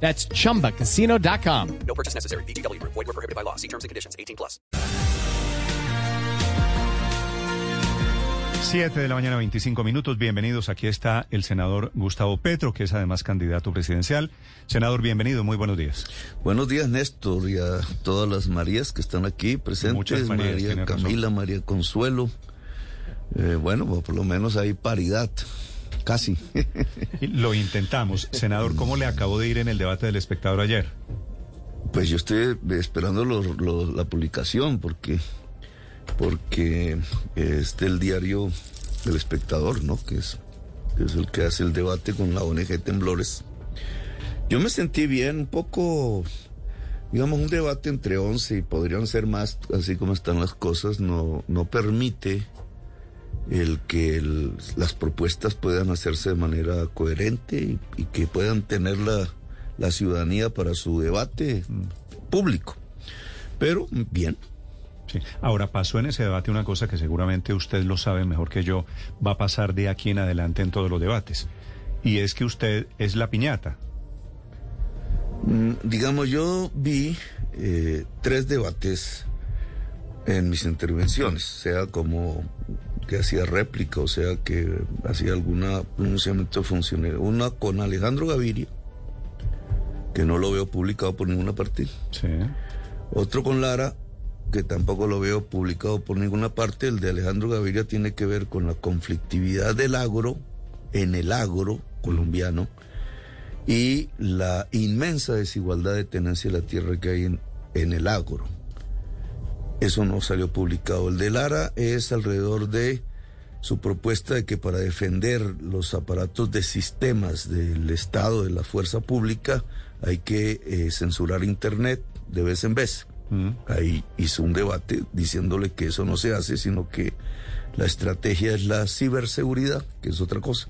That's chumbacasino.com. No purchase necessary. BGW. Void were prohibited by law. See terms and conditions. 18 plus. 7 de la mañana, 25 minutos. Bienvenidos. Aquí está el senador Gustavo Petro, que es además candidato presidencial. Senador, bienvenido. Muy buenos días. Buenos días, Néstor, y a todas las Marías que están aquí presentes. Muchas Marías, María tiene razón. Camila, María Consuelo. Eh, bueno, pues por lo menos hay paridad. Casi. Lo intentamos. Senador, ¿cómo le acabó de ir en el debate del espectador ayer? Pues yo estoy esperando lo- lo- la publicación porque porque este el diario del espectador, ¿no? Que es, que es el que hace el debate con la ONG Temblores. Yo me sentí bien, un poco, digamos, un debate entre 11 y podrían ser más, así como están las cosas, no, no permite el que el- las propuestas puedan hacerse de manera coherente y, y que puedan tener la, la ciudadanía para su debate público. Pero bien, Sí. Ahora, pasó en ese debate una cosa que seguramente usted lo sabe mejor que yo, va a pasar de aquí en adelante en todos los debates. Y es que usted es la piñata. Mm, digamos, yo vi eh, tres debates en mis intervenciones, sea como que hacía réplica, o sea que hacía alguna pronunciamiento funcionario. Una con Alejandro Gaviria, que no lo veo publicado por ninguna parte. Sí. Otro con Lara, que tampoco lo veo publicado por ninguna parte. El de Alejandro Gaviria tiene que ver con la conflictividad del agro, en el agro colombiano, y la inmensa desigualdad de tenencia de la tierra que hay en, en el agro. Eso no salió publicado. El de Lara es alrededor de su propuesta de que para defender los aparatos de sistemas del Estado, de la fuerza pública, hay que eh, censurar Internet de vez en vez. Mm. Ahí hizo un debate diciéndole que eso no se hace, sino que la estrategia es la ciberseguridad, que es otra cosa.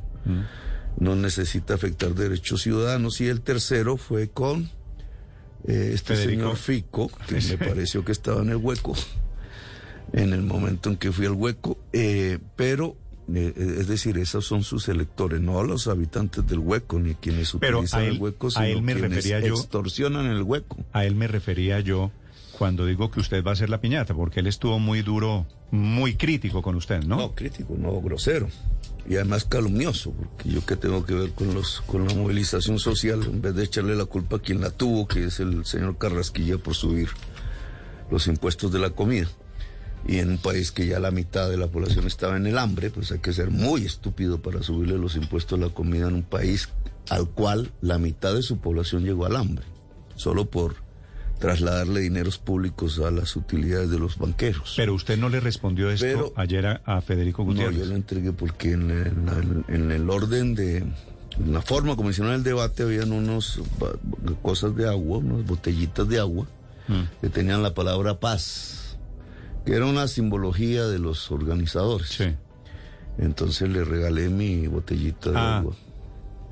No necesita afectar derechos ciudadanos. Y el tercero fue con eh, este Federico. señor Fico, que me pareció que estaba en el hueco, en el momento en que fui al hueco, eh, pero... eh, es decir, esos son sus electores, no los habitantes del hueco, ni quienes Pero utilizan a él- el hueco, a sino él me quienes refería yo- extorsionan el hueco. A él me refería yo cuando digo que usted va a ser la piñata, porque él estuvo muy duro, muy crítico con usted, ¿no? No, crítico, no grosero. Y además calumnioso, porque yo qué tengo que ver con los con la movilización social, en vez de echarle la culpa a quien la tuvo, que es el señor Carrasquilla por subir los impuestos de la comida. Y en un país que ya la mitad de la población estaba en el hambre, pues hay que ser muy estúpido para subirle los impuestos a la comida en un país al cual la mitad de su población llegó al hambre, solo por trasladarle dineros públicos a las utilidades de los banqueros. Pero usted no le respondió esto Pero- ayer a, a Federico No, Gutiérrez. yo lo entregué porque en el, en el orden de en la forma como hicieron el debate habían unos cosas de agua, unas botellitas de agua Mm. que tenían la palabra paz, que era una simbología de los organizadores. Sí. Entonces le regalé mi botellita de Ah, agua.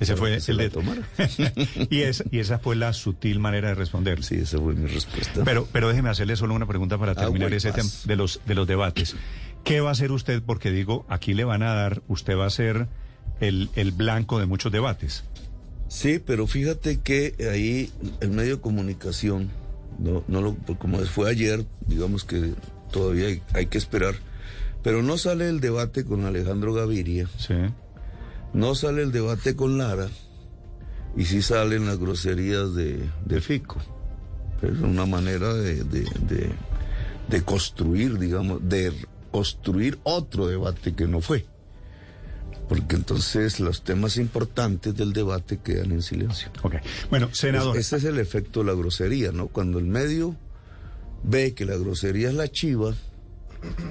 Ese fue se el de... tomara. y, esa, y esa fue la sutil manera de responder. Sí, esa fue mi respuesta. Pero, pero déjeme hacerle solo una pregunta para terminar Agua y ese tema de los, de los debates. ¿Qué va a hacer usted? Porque digo, aquí le van a dar, usted va a ser el, el blanco de muchos debates. Sí, pero fíjate que ahí el medio de comunicación, no, no lo, pues como fue ayer, digamos que todavía hay, hay que esperar, pero no sale el debate con Alejandro Gaviria, Sí. No sale el debate con Lara, y sí salen las groserías de, de Fico. Es una manera de, de, de, de construir, digamos, de construir otro debate que no fue. Porque entonces los temas importantes del debate quedan en silencio. Ok. Bueno, senador. Es- ese es el efecto de la grosería, ¿no? Cuando el medio ve que la grosería es la chiva,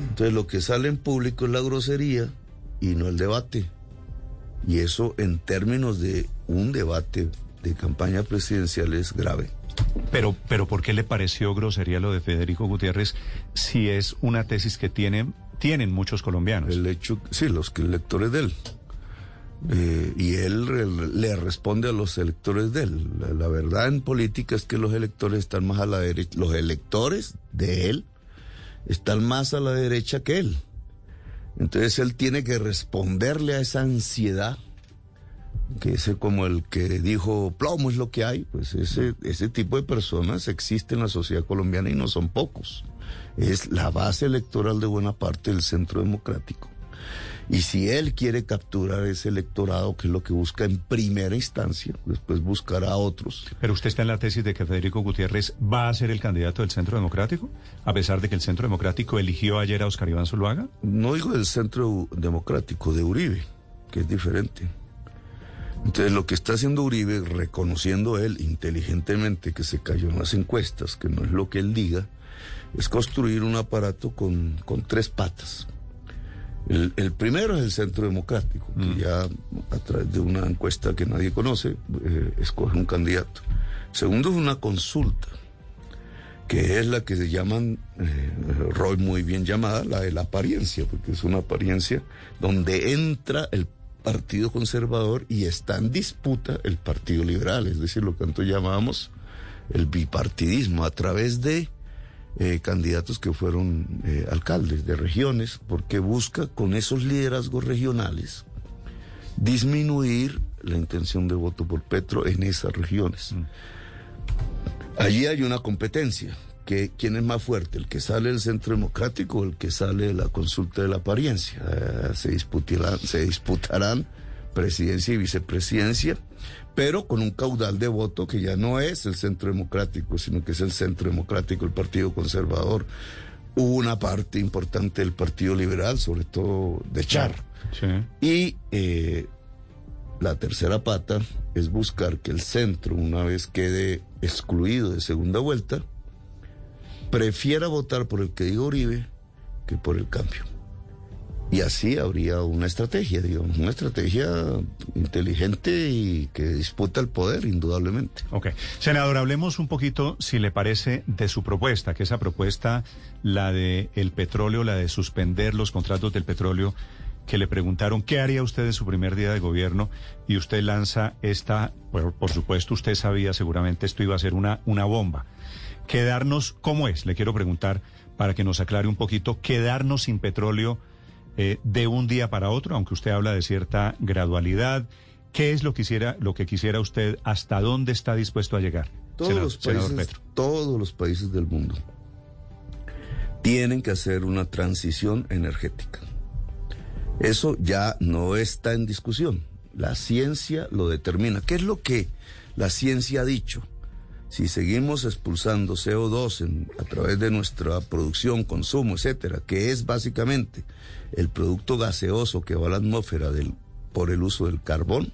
entonces lo que sale en público es la grosería y no el debate. Y eso en términos de un debate de campaña presidencial es grave. Pero, pero ¿por qué le pareció grosería lo de Federico Gutiérrez si es una tesis que tienen, tienen muchos colombianos? El hecho, sí, los electores de él. Eh, y él re- le responde a los electores de él. La, la verdad en política es que los electores están más a la derecha. Los electores de él están más a la derecha que él. Entonces él tiene que responderle a esa ansiedad, que es como el que dijo plomo es lo que hay. Pues ese, ese tipo de personas existe en la sociedad colombiana y no son pocos. Es la base electoral de buena parte del centro democrático. Y si él quiere capturar ese electorado, que es lo que busca en primera instancia, después buscará a otros. Pero usted está en la tesis de que Federico Gutiérrez va a ser el candidato del Centro Democrático, a pesar de que el Centro Democrático eligió ayer a Oscar Iván Zuluaga. No digo del centro democrático, de Uribe, que es diferente. Entonces lo que está haciendo Uribe, reconociendo él inteligentemente que se cayó en las encuestas, que no es lo que él diga, es construir un aparato con, con tres patas. El, el primero es el centro democrático, que ya a través de una encuesta que nadie conoce, eh, escoge un candidato. Segundo es una consulta, que es la que se llaman, eh, Roy muy bien llamada, la de la apariencia, porque es una apariencia donde entra el Partido Conservador y está en disputa el Partido Liberal, es decir, lo que antes llamábamos el bipartidismo, a través de eh, candidatos que fueron eh, alcaldes de regiones, porque busca con esos liderazgos regionales disminuir la intención de voto por Petro en esas regiones. Allí hay una competencia. Que, ¿Quién es más fuerte? ¿El que sale del centro democrático o el que sale de la consulta de la apariencia? Eh, se, disputarán, se disputarán presidencia y vicepresidencia, pero con un caudal de voto que ya no es el centro democrático, sino que es el centro democrático, el Partido Conservador, una parte importante del Partido Liberal, sobre todo de Char. Sí. Y eh, la tercera pata es buscar que el centro, una vez quede excluido de segunda vuelta, prefiera votar por el que diga Uribe que por el cambio. Y así habría una estrategia, digamos, una estrategia inteligente y que disputa el poder, indudablemente. Ok. Senador, hablemos un poquito, si le parece, de su propuesta, que esa propuesta, la de el petróleo, la de suspender los contratos del petróleo, que le preguntaron qué haría usted en su primer día de gobierno y usted lanza esta, bueno, por supuesto usted sabía seguramente esto iba a ser una, una bomba. Quedarnos, ¿cómo es? Le quiero preguntar para que nos aclare un poquito, quedarnos sin petróleo eh, de un día para otro, aunque usted habla de cierta gradualidad. ¿Qué es lo que quisiera, lo que quisiera usted? ¿Hasta dónde está dispuesto a llegar? Todos senador- los senador países, Petro? todos los países del mundo tienen que hacer una transición energética. Eso ya no está en discusión. La ciencia lo determina. ¿Qué es lo que la ciencia ha dicho? Si seguimos expulsando CO2 en- a través de nuestra producción, consumo, etcétera, que es básicamente el producto gaseoso que va a la atmósfera del- por el uso del carbón,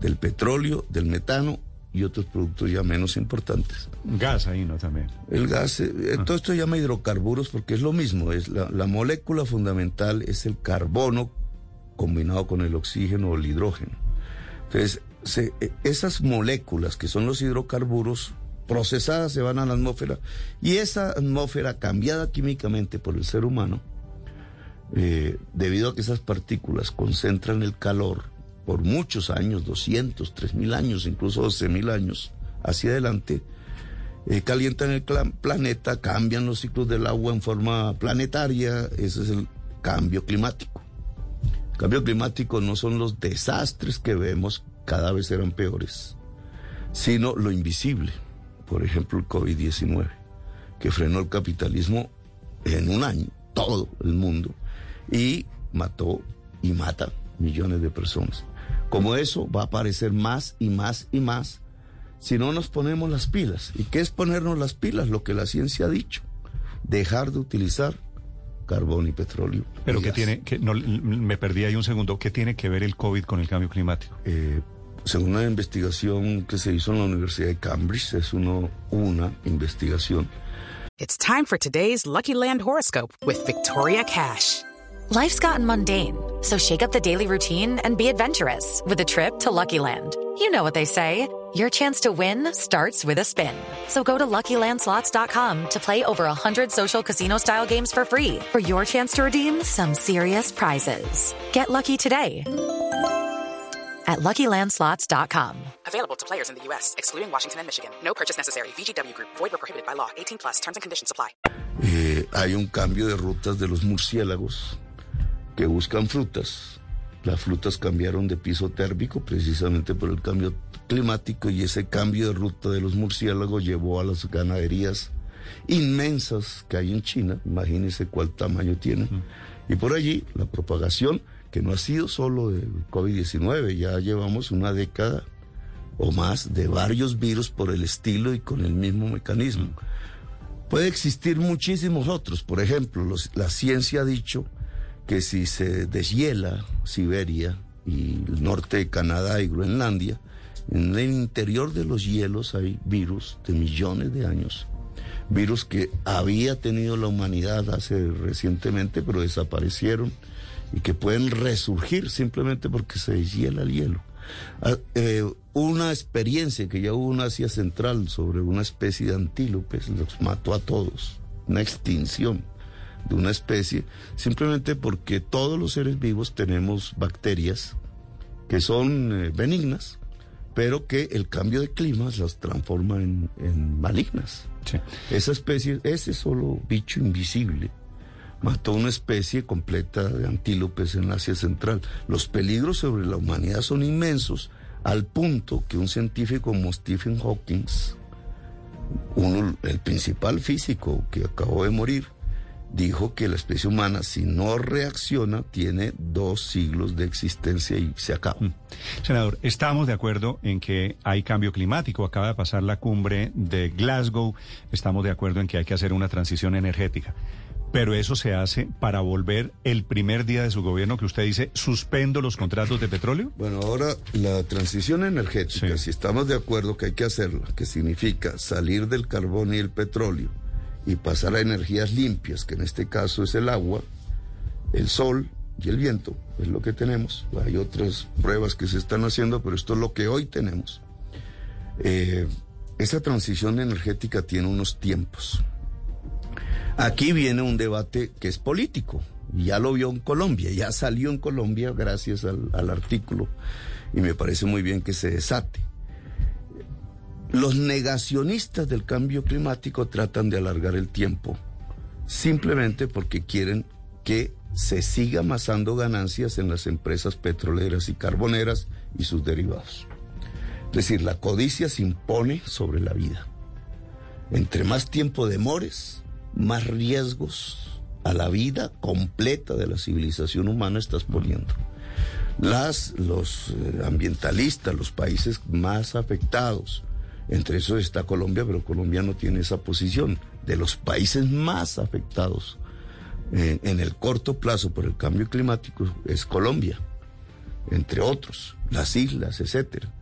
del petróleo, del metano y otros productos ya menos importantes. Gas ahí, ¿no? También. El gas, eh, eh, todo esto se llama hidrocarburos porque es lo mismo, es la, la molécula fundamental es el carbono combinado con el oxígeno o el hidrógeno. Entonces, eh, esas moléculas que son los hidrocarburos procesadas se van a la atmósfera y esa atmósfera cambiada químicamente por el ser humano, eh, debido a que esas partículas concentran el calor por muchos años, 200, 3000 años, incluso 12000 años hacia adelante, eh, calientan el planeta, cambian los ciclos del agua en forma planetaria, ese es el cambio climático. El cambio climático no son los desastres que vemos, cada vez serán peores, sino lo invisible, por ejemplo el COVID-19, que frenó el capitalismo en un año, todo el mundo, y mató y mata millones de personas. Como eso va a aparecer más y más y más si no nos ponemos las pilas. ¿Y qué es ponernos las pilas? Lo que la ciencia ha dicho. Dejar de utilizar carbón y petróleo. Pero y que gas. tiene, que no, me perdí ahí un segundo, ¿qué tiene que ver el COVID con el cambio climático? Eh, según una investigación que se hizo en la Universidad de Cambridge, es uno, una investigación. It's time for today's Lucky Land horoscope with Victoria Cash. Life's gotten mundane, so shake up the daily routine and be adventurous with a trip to Lucky Land. You know what they say. Your chance to win starts with a spin. So go to LuckyLandSlots.com to play over 100 social casino-style games for free for your chance to redeem some serious prizes. Get lucky today at LuckyLandSlots.com. Available to players in the U.S., excluding Washington and Michigan. No purchase necessary. VGW Group, void were prohibited by law. 18 plus terms and conditions apply. Eh, hay un cambio de rutas de los murciélagos que buscan frutas. Las frutas cambiaron de piso térmico precisamente por el cambio climático y ese cambio de ruta de los murciélagos llevó a las ganaderías inmensas que hay en China. Imagínense cuál tamaño tienen. Y por allí la propagación, que no ha sido solo del COVID-19, ya llevamos una década o más de varios virus por el estilo y con el mismo mecanismo. Puede existir muchísimos otros. Por ejemplo, los- la ciencia ha dicho que si se deshiela Siberia y el norte de Canadá y Groenlandia, en el interior de los hielos hay virus de millones de años. Virus que había tenido la humanidad hace recientemente, pero desaparecieron y que pueden resurgir simplemente porque se deshiela el hielo. Ah, eh, una experiencia que ya hubo en Asia Central sobre una especie de antílopes, los mató a todos, una extinción de una especie, simplemente porque todos los seres vivos tenemos bacterias que son eh, benignas, pero que el cambio de clima las transforma en, en malignas. Sí. Esa especie, ese solo bicho invisible, mató una especie completa de antílopes en Asia Central. Los peligros sobre la humanidad son inmensos, al punto que un científico como Stephen Hawking, uno, el principal físico que acabó de morir, dijo que la especie humana, si no reacciona, tiene dos siglos de existencia y se acaba. Senador, estamos de acuerdo en que hay cambio climático. Acaba de pasar la cumbre de Glasgow. Estamos de acuerdo en que hay que hacer una transición energética. Pero eso se hace para volver el primer día de su gobierno que usted dice, suspendo los contratos de petróleo. Bueno, ahora la transición energética, Sí. si estamos de acuerdo que hay que hacerla, que significa salir del carbón y el petróleo y pasar a energías limpias, que en este caso es el agua, el sol y el viento, es lo que tenemos. Hay otras pruebas que se están haciendo, pero esto es lo que hoy tenemos. Eh, esa transición energética tiene unos tiempos. Aquí viene un debate que es político. Ya lo vio en Colombia, ya salió en Colombia gracias al artículo y me parece muy bien que se desate. Los negacionistas del cambio climático tratan de alargar el tiempo simplemente porque quieren que se siga amasando ganancias en las empresas petroleras y carboneras y sus derivados. Es decir, la codicia se impone sobre la vida. Entre más tiempo demores, más riesgos a la vida completa de la civilización humana estás poniendo. Las, los eh, ambientalistas, los países más afectados, entre esos está Colombia, pero Colombia no tiene esa posición, de los países más afectados en, en el corto plazo por el cambio climático es Colombia, entre otros, las islas, etcétera.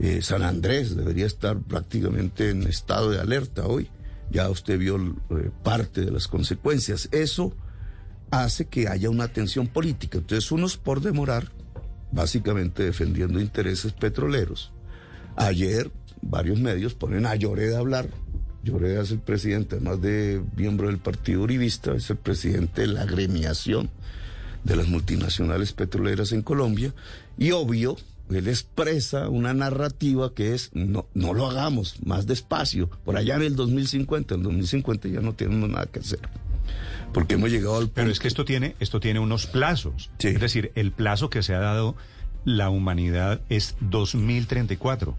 Eh, San Andrés debería estar prácticamente en estado de alerta hoy. Ya usted vio eh, parte de las consecuencias. Eso hace que haya una tensión política. Entonces, unos por demorar, básicamente defendiendo intereses petroleros. Ayer, varios medios ponen a Lloreda a hablar. Lloreda es el presidente, además de miembro del Partido Uribista, es el presidente de la agremiación de las multinacionales petroleras en Colombia. Y obvio, él expresa una narrativa que es no, no lo hagamos más despacio, por allá en el 2050, en el 2050 ya no tenemos nada que hacer. Porque hemos llegado al punto. Pero es que esto tiene, esto tiene unos plazos. Sí. Es decir, el plazo que se ha dado la humanidad es 2034.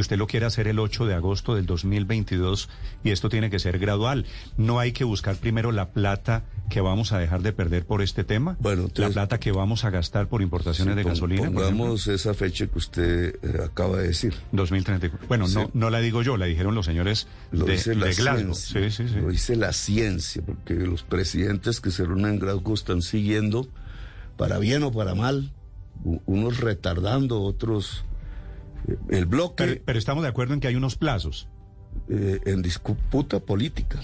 Y usted lo quiere hacer el 8 de agosto del 2022 y esto tiene que ser gradual. No hay que buscar primero la plata que vamos a dejar de perder por este tema, Bueno, entonces- la plata que vamos a gastar por importaciones Sí, de gasolina. por. Pongamos esa fecha que usted eh, acaba de decir. 2034. Bueno, Sí. no, no la digo yo, la dijeron los señores Lo de, dice la de Glasgow. ciencia. Sí. Lo dice la ciencia, porque los presidentes que se reúnen en Glasgow están siguiendo, para bien o para mal, unos retardando, otros. El bloque Pero, pero estamos de acuerdo en que hay unos plazos. eh, en disputa política.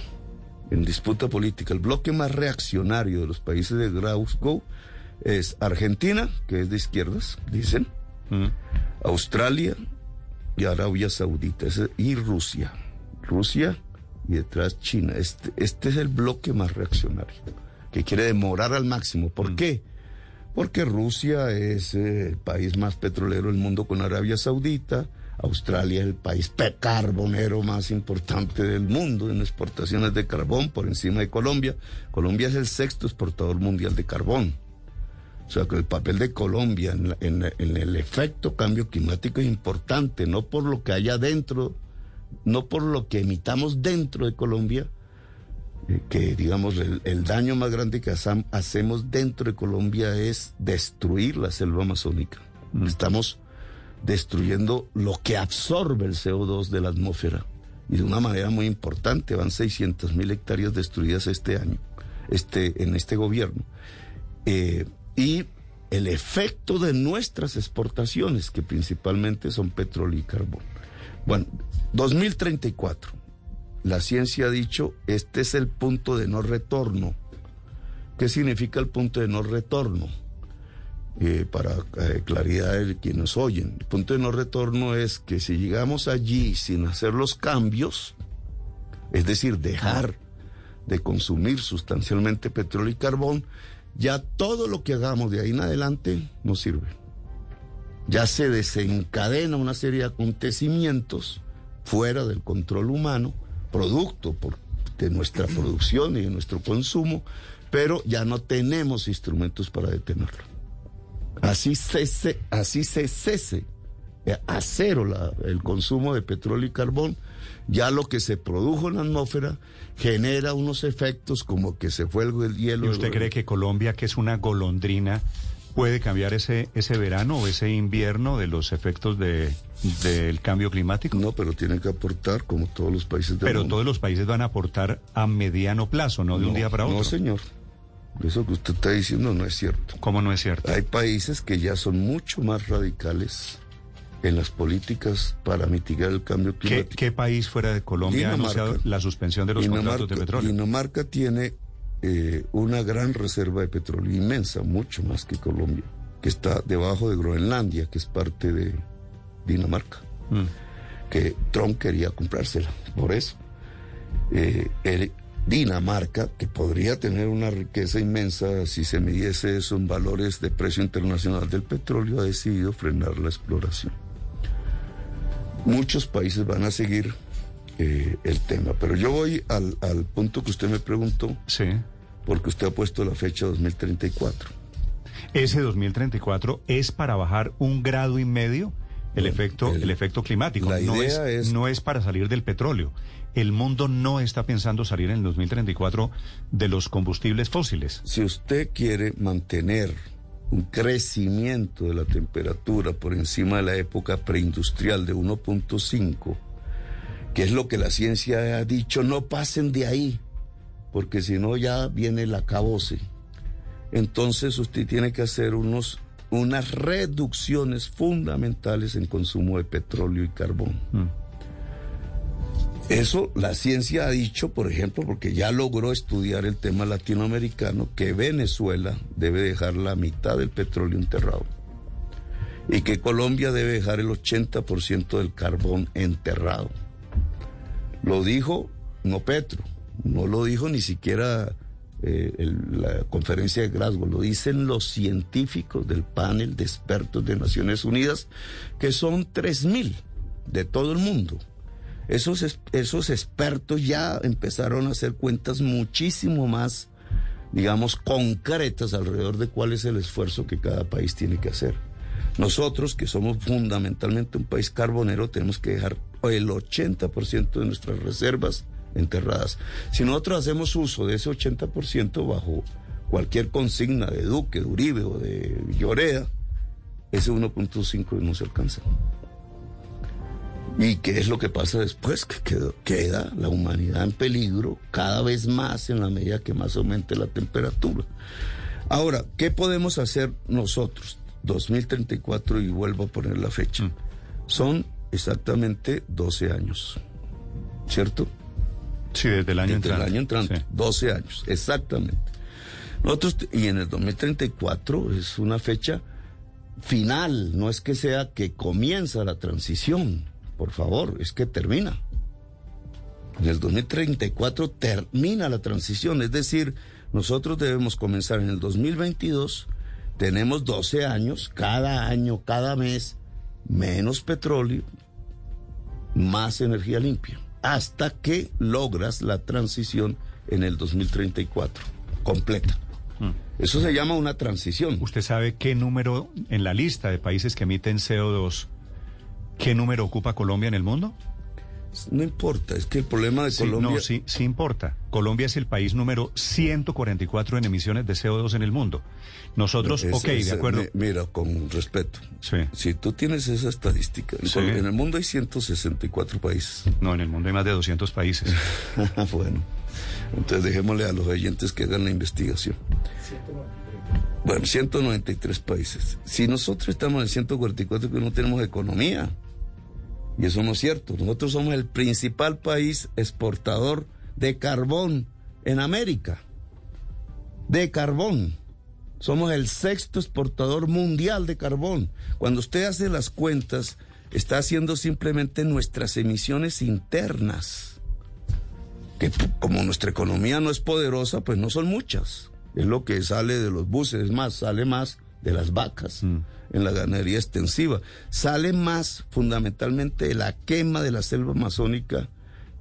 en disputa política, el bloque más reaccionario de los países de Glasgow es Argentina, que es de izquierdas, dicen. Australia y Arabia Saudita, y Rusia. Rusia y detrás China. Este, este es el bloque más reaccionario, que quiere demorar al máximo. ¿Por qué? Porque Rusia es eh, el país más petrolero del mundo con Arabia Saudita. Australia es el país carbonero más importante del mundo en exportaciones de carbón por encima de Colombia. Colombia es el sexto exportador mundial de carbón. O sea que el papel de Colombia en, el efecto cambio climático es importante, no por lo que haya dentro, no por lo que emitamos dentro de Colombia, que digamos el, el daño más grande que hacemos dentro de Colombia es destruir la selva amazónica. Estamos destruyendo lo que absorbe el CO2 de la atmósfera y de una manera muy importante. Van 600 mil hectáreas destruidas este año, este, en este gobierno. Eh, y el efecto de nuestras exportaciones, que principalmente son petróleo y carbón. Bueno, 2034. La ciencia ha dicho, este es el punto de no retorno. ¿Qué significa el punto de no retorno? Eh, para eh, claridad de quienes oyen. El punto de no retorno es que si llegamos allí sin hacer los cambios, es decir, dejar de consumir sustancialmente petróleo y carbón, ya todo lo que hagamos de ahí en adelante no sirve. Ya se desencadena una serie de acontecimientos fuera del control humano, producto por- de nuestra producción y de nuestro consumo, pero ya no tenemos instrumentos para detenerlo. Así cese, así se cese a cero la- el consumo de petróleo y carbón, ya lo que se produjo en la atmósfera genera unos efectos como que se fue el, el hielo. ¿Y usted cree que Colombia, que es una golondrina, puede cambiar ese, ese verano o ese invierno de los efectos de, del cambio climático? No, pero tiene que aportar como todos los países del Pero mundo. todos los países van a aportar a mediano plazo, no de un día para otro. No, señor. Eso que usted está diciendo no es cierto. ¿Cómo no es cierto? Hay países que ya son mucho más radicales en las políticas para mitigar el cambio ¿Qué, climático. qué país fuera de Colombia ha Dinamarca. anunciado la suspensión de los contratos de petróleo? Dinamarca tiene eh, una gran reserva de petróleo, inmensa, mucho más que Colombia, que está debajo de Groenlandia, que es parte de Dinamarca, Mm. que Trump quería comprársela, por eso. Eh, el- Dinamarca, que podría tener una riqueza inmensa si se midiese eso en valores de precio internacional del petróleo, ha decidido frenar la exploración. Muchos países van a seguir eh, el tema, pero yo voy al, al punto que usted me preguntó, Sí. porque usted ha puesto la fecha 2034. Ese 2034 es para bajar un grado y medio el efecto, el- el, efecto climático. la no, idea es- no es para salir del petróleo. El mundo no está pensando salir en el 2034 de los combustibles fósiles. Si usted quiere mantener un crecimiento de la temperatura por encima de la época preindustrial de 1.5, que es lo que la ciencia ha dicho, no pasen de ahí, porque si no ya viene el acabose. Entonces usted tiene que hacer unos, unas reducciones fundamentales en consumo de petróleo y carbón. Eso la ciencia ha dicho, por ejemplo, porque ya logró estudiar el tema latinoamericano, que Venezuela debe dejar la mitad del petróleo enterrado y que Colombia debe dejar el 80% del carbón enterrado. Lo dijo no Petro, no lo dijo ni siquiera eh, el- la conferencia de Glasgow, lo dicen los científicos del panel de expertos de Naciones Unidas, que son 3.000 de todo el mundo. Esos, es- esos expertos ya empezaron a hacer cuentas muchísimo más, digamos, concretas alrededor de cuál es el esfuerzo que cada país tiene que hacer. Nosotros, que somos fundamentalmente un país carbonero, tenemos que dejar el 80% de nuestras reservas enterradas. Si nosotros hacemos uso de ese 80% bajo cualquier consigna de Duque, de Uribe o de Lloreda, ese 1.5 no se alcanza. ¿Y qué es lo que pasa después? Que quedó- queda la humanidad en peligro cada vez más en la medida que más aumente la temperatura. Ahora, ¿qué podemos hacer nosotros? 2034 y vuelvo a poner la fecha. Son exactamente 12 años, ¿cierto? Sí, desde el año desde entrante. el año entrante, Sí. 12 años, exactamente. Nosotros, y en el 2034 es una fecha final, no es que sea que comienza la transición, por favor, es que termina. En el 2034 termina la transición, es decir, nosotros debemos comenzar en el 2022, tenemos 12 años, cada año, cada mes, menos petróleo, más energía limpia, hasta que logras la transición en el 2034, completa. Eso se llama una transición. ¿Usted sabe qué número en la lista de países que emiten CO2, qué número ocupa Colombia en el mundo? No importa, es que el problema de Sí, Colombia... no, sí, sí importa. Colombia es el país número 144 en emisiones de CO2 en el mundo. Nosotros, Es- ok, es- de acuerdo. mi- Mira, con respeto. Sí. Si tú tienes esa estadística, en Sí. Col- en el mundo hay 164 países. No, en el mundo hay más de 200 países. bueno, entonces dejémosle a los oyentes que hagan la investigación. Bueno, 193 países. Si nosotros estamos en 144, que no tenemos economía. Y eso no es cierto. Nosotros somos el principal país exportador de carbón en América. De carbón. Somos el sexto exportador mundial de carbón. Cuando usted hace las cuentas, está haciendo simplemente nuestras emisiones internas. Que como nuestra economía no es poderosa, pues no son muchas. Es lo que sale de los buses, es más, sale más de las vacas en la ganadería extensiva. Sale más fundamentalmente de la quema de la selva amazónica,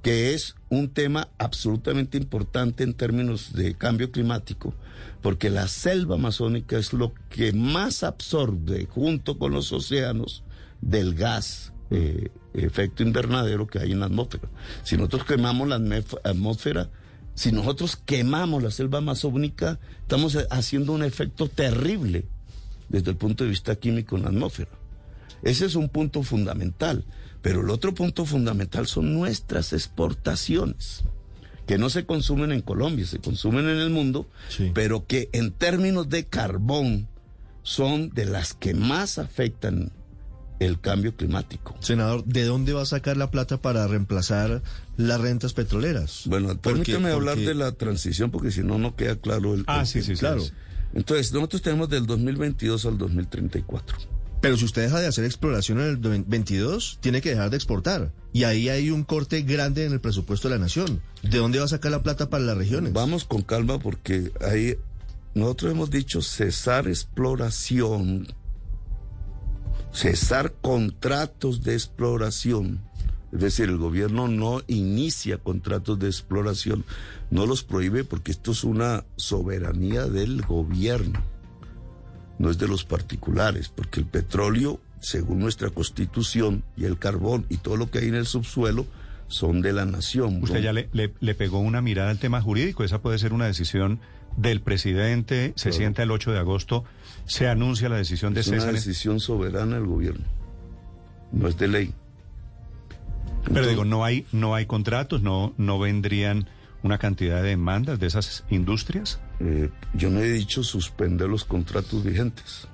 que es un tema absolutamente importante en términos de cambio climático, porque la selva amazónica es lo que más absorbe junto con los océanos del gas eh, efecto invernadero que hay en la atmósfera. Si nosotros quemamos la atmósfera, si nosotros quemamos la selva amazónica, estamos haciendo un efecto terrible desde el punto de vista químico en la atmósfera. Ese es un punto fundamental. Pero el otro punto fundamental son nuestras exportaciones, que no se consumen en Colombia, se consumen en el mundo, Sí. pero que en términos de carbón son de las que más afectan el cambio climático. Senador, ¿de dónde va a sacar la plata para reemplazar las rentas petroleras? Bueno, Porque- permíteme hablar porque- de la transición porque si no, no queda claro el... Ah, el- sí, sí, sí. claro. Entonces, nosotros tenemos del 2022 al 2034. Pero si usted deja de hacer exploración en el 22, tiene que dejar de exportar. Y ahí hay un corte grande en el presupuesto de la nación. ¿De dónde va a sacar la plata para las regiones? Vamos con calma porque ahí nosotros hemos dicho cesar exploración, cesar contratos de exploración. Es decir, el gobierno no inicia contratos de exploración, no los prohíbe porque esto es una soberanía del gobierno, no es de los particulares, porque el petróleo, según nuestra constitución, y el carbón y todo lo que hay en el subsuelo, son de la nación. Usted ya le, le- le pegó una mirada al tema jurídico. Esa puede ser una decisión del presidente. Se Claro. sienta el 8 de agosto. Se anuncia la decisión de Es una César. decisión soberana del gobierno. No es de ley. Pero digo, no hay, no hay contratos, no, no vendrían una cantidad de demandas de esas industrias. eh, yo no he dicho suspender los contratos vigentes,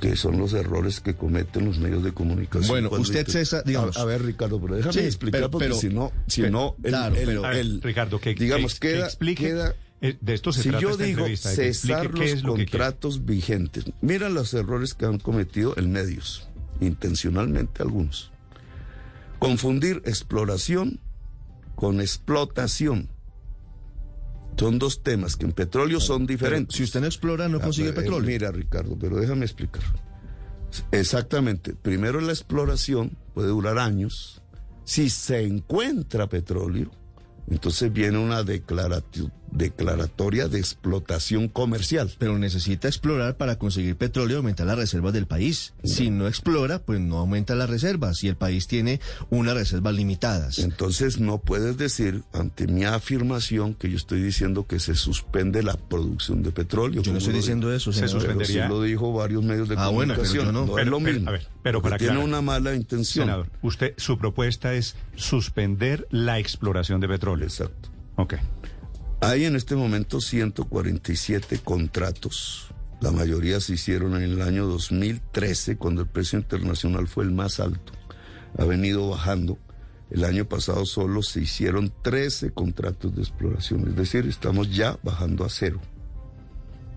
que son los errores que cometen los medios de comunicación. Bueno, usted, César, digamos- A, a ver, Ricardo, pero déjame Sí, explicar pero- porque pero- si no, si pero- no, el- claro, el- pero- A ver, el- Ricardo, que, digamos, que- que queda, explique. queda- eh, de esto se si trata yo esta digo entrevista, cesar los es lo contratos vigentes, mira los errores que han cometido en medios, intencionalmente algunos. Confundir exploración con explotación. Son dos temas que en petróleo son Pero diferentes. si usted no explora, no Ah, consigue eh, petróleo. Mira, Ricardo, pero déjame explicar. Exactamente. Primero la exploración puede durar años. Si se encuentra petróleo, entonces viene una declarati- declaratoria de explotación comercial. Pero necesita explorar para conseguir petróleo y aumentar las reservas del país. Si no explora, pues no aumenta las reservas y el país tiene unas reservas limitadas. Entonces no puedes decir ante mi afirmación que yo estoy diciendo que se suspende la producción de petróleo. Yo no estoy diciendo eso, Se senador. Pero sí suspendería. lo dijo varios medios de Ah, bueno, pero comunicación. yo no. es Pero- lo pero, mismo. a ver, pero para tiene aclarar. una mala intención. Senador, usted, su propuesta es suspender la exploración de petróleo. Exacto. Ok. Hay en este momento 147 contratos. La mayoría se hicieron en el año 2013, cuando el precio internacional fue el más alto. Ha venido bajando. El año pasado solo se hicieron 13 contratos de exploración, es decir, estamos ya bajando a cero.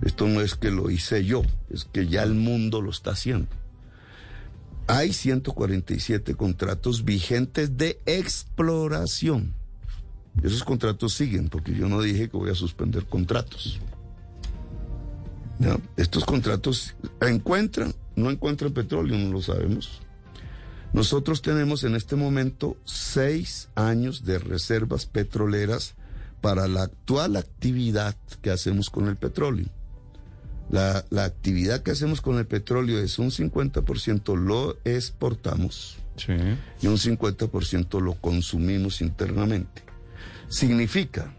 Esto no es que lo hice yo, es que ya el mundo lo está haciendo. Hay 147 contratos vigentes de exploración. Esos contratos siguen, porque yo no dije que voy a suspender contratos. ¿No? Estos contratos encuentran, no encuentran petróleo, no lo sabemos. Nosotros tenemos en este momento seis años de reservas petroleras para la actual actividad que hacemos con el petróleo. La, la actividad que hacemos con el petróleo es un 50% lo exportamos Sí. y un 50% lo consumimos internamente. Significa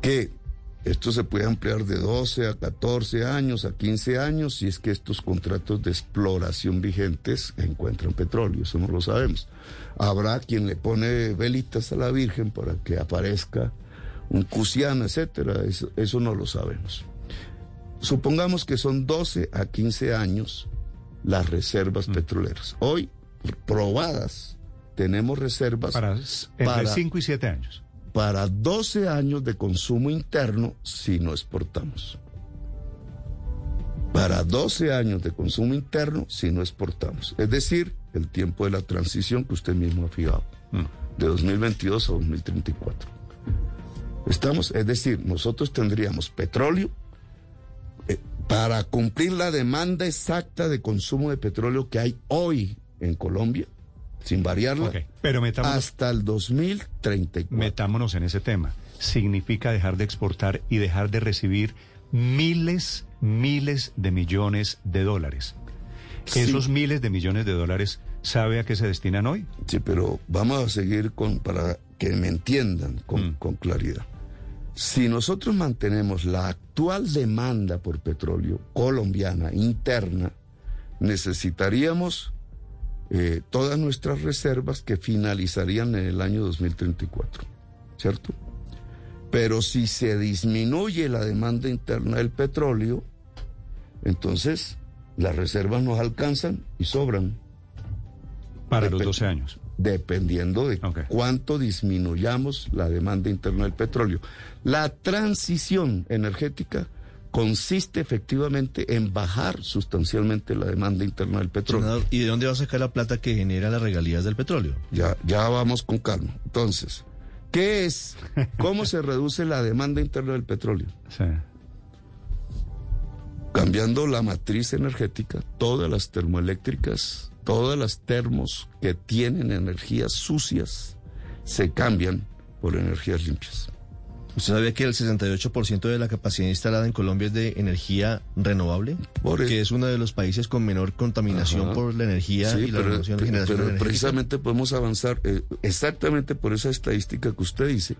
que esto se puede ampliar de 12 a 14 años, a 15 años, si es que estos contratos de exploración vigentes encuentran petróleo, eso no lo sabemos. Habrá quien le pone velitas a la Virgen para que aparezca un cusiana, etcétera, eso, eso no lo sabemos. Supongamos que son 12 a 15 años las reservas petroleras. Hoy, probadas, tenemos reservas Para entre para- 5 y 7 años. Para 12 años de consumo interno si no exportamos. Para 12 años de consumo interno si no exportamos. Es decir, el tiempo de la transición que usted mismo ha fijado, Mm. de 2022 a 2034. Estamos, es decir, nosotros tendríamos petróleo eh, para cumplir la demanda exacta de consumo de petróleo que hay hoy en Colombia, sin variarla, Ok, pero metámonos, hasta el 2034. metámonos en ese tema. Significa dejar de exportar y dejar de recibir miles, miles de millones de dólares. Sí. Esos miles de millones de dólares, ¿sabe a qué se destinan hoy? Sí, pero vamos a seguir con para que me entiendan con, Mm. con claridad. Si nosotros mantenemos la actual demanda por petróleo colombiana interna, necesitaríamos eh, todas nuestras reservas que finalizarían en el año 2034, ¿cierto? Pero si se disminuye la demanda interna del petróleo, entonces las reservas nos alcanzan y sobran Para los Depe- 12 años. dependiendo de cuánto disminuyamos la demanda interna del petróleo. La transición energética consiste efectivamente en bajar sustancialmente la demanda interna del petróleo. Senador, ¿y de dónde va a sacar la plata que genera las regalías del petróleo? Ya, ya vamos con calma. Entonces, ¿qué es? ¿Cómo se reduce la demanda interna del petróleo? Sí. Cambiando la matriz energética, todas las termoeléctricas, todas las termos que tienen energías sucias, se cambian por energías limpias. ¿Usted sabía que el 68% de la capacidad instalada en Colombia es de energía renovable? Por que el- es uno de los países con menor contaminación Ajá. por la energía Sí, y la pero, renovación- pero- generación pero precisamente podemos avanzar eh, exactamente por esa estadística que usted dice.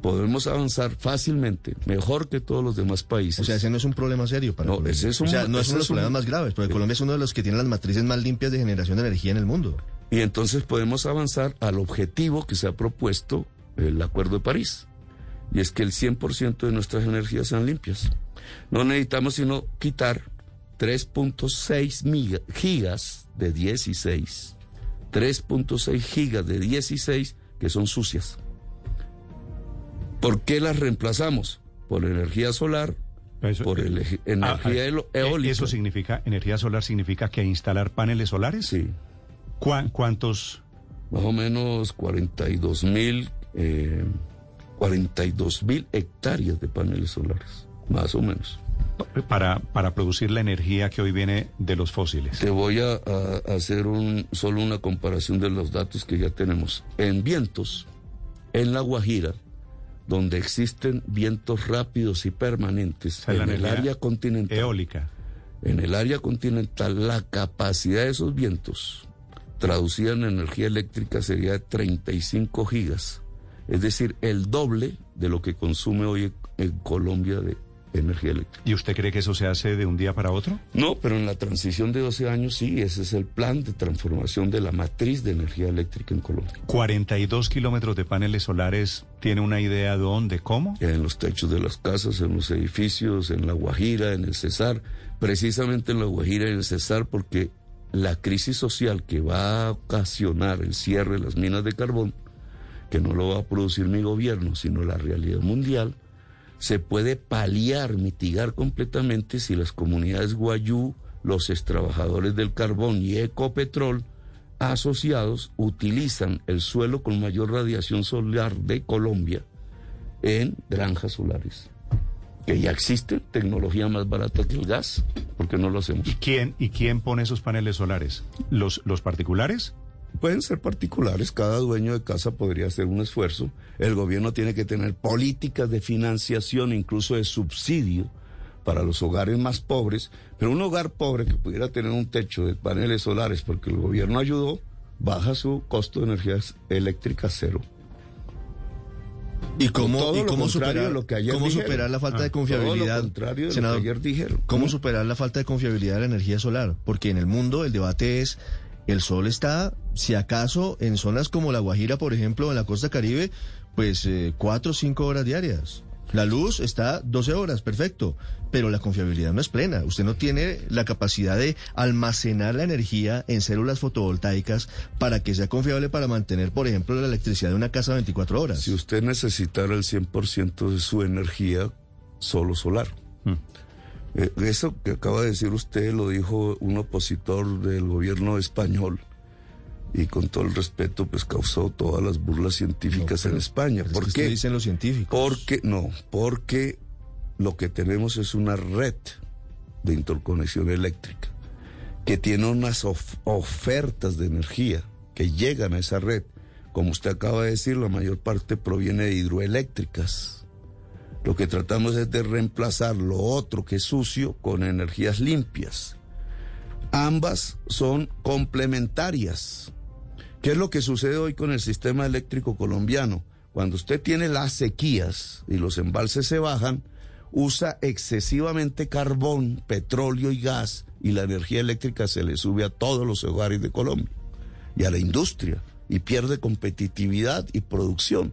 Podemos avanzar fácilmente, mejor que todos los demás países. O sea, ese no es un problema serio para No, Colombia. ese es un- o sea, no es uno de los problemas un- más graves, porque Colombia es uno de los que tiene las matrices más limpias de generación de energía en el mundo. Y entonces podemos avanzar al objetivo que se ha propuesto el Acuerdo de París. Y es que el 100% de nuestras energías sean limpias. No necesitamos sino quitar 3.6 miga- gigas de 16. 3.6 gigas de 16 que son sucias. ¿Por qué las reemplazamos? Por energía solar, Eso- por Ah, energía ah, elo- eh, eólica. Eso significa, energía solar significa que instalar paneles solares. Sí. ¿Cuá- ¿Cuántos? más o menos 42 mil, eh, 42 mil hectáreas de paneles solares, más o menos. Para, para producir la energía que hoy viene de los fósiles. Te voy a, hacer un, solo una comparación de los datos que ya tenemos. En vientos, en La Guajira, donde existen vientos rápidos y permanentes, O sea, la en el área continental, Eólica. en el área continental, la capacidad de esos vientos, traducida en energía eléctrica, sería de 35 gigas. Es decir, el doble de lo que consume hoy en Colombia de energía eléctrica. ¿Y usted cree que eso se hace de un día para otro? No, pero en la transición de 12 años sí, ese es el plan de transformación de la matriz de energía eléctrica en Colombia. 42 kilómetros de paneles solares. ¿Tiene una idea dónde, cómo? En los techos de las casas, en los edificios, en La Guajira, en el Cesar. Precisamente en La Guajira y en el Cesar porque la crisis social que va a ocasionar el cierre de las minas de carbón, que no lo va a producir mi gobierno, sino la realidad mundial, se puede paliar, mitigar completamente si las comunidades guayú, los extrabajadores del carbón y Ecopetrol asociados utilizan el suelo con mayor radiación solar de Colombia en granjas solares. Que ya existe tecnología más barata que el gas, porque no lo hacemos. ¿Y quién, ¿Y quién pone esos paneles solares? ¿Los, los particulares? Pueden ser particulares, cada dueño de casa podría hacer un esfuerzo. El gobierno tiene que tener políticas de financiación, incluso de subsidio, para los hogares más pobres. Pero un hogar pobre que pudiera tener un techo de paneles solares porque el gobierno ayudó, baja su costo de energía eléctrica cero. ¿Y cómo, Todo y lo cómo superar, de lo que ayer cómo dijeron. superar la falta de Todo lo confiabilidad? contrario de lo que ayer dijeron. ¿Cómo superar la falta de confiabilidad de la energía solar? Porque en el mundo el debate es, el sol está, si acaso, en zonas como La Guajira, por ejemplo, en la costa caribe, pues eh, cuatro o cinco horas diarias. La luz está 12 horas, perfecto, pero la confiabilidad no es plena. Usted no tiene la capacidad de almacenar la energía en células fotovoltaicas para que sea confiable para mantener, por ejemplo, la electricidad de una casa 24 horas. Si usted necesitara el 100% de su energía solo solar. Mm. Eh, eso que acaba de decir usted lo dijo un opositor del gobierno español y con todo el respeto pues causó todas las burlas científicas No, pero- en España. es ¿Por usted qué? dicen los científicos. Porque no, porque lo que tenemos es una red de interconexión eléctrica que tiene unas of- ofertas de energía que llegan a esa red. Como usted acaba de decir, la mayor parte proviene de hidroeléctricas. Lo que tratamos es de reemplazar lo otro que es sucio con energías limpias. Ambas son complementarias. ¿Qué es lo que sucede hoy con el sistema eléctrico colombiano? Cuando usted tiene las sequías y los embalses se bajan, usa excesivamente carbón, petróleo y gas y la energía eléctrica se le sube a todos los hogares de Colombia y a la industria y pierde competitividad y producción.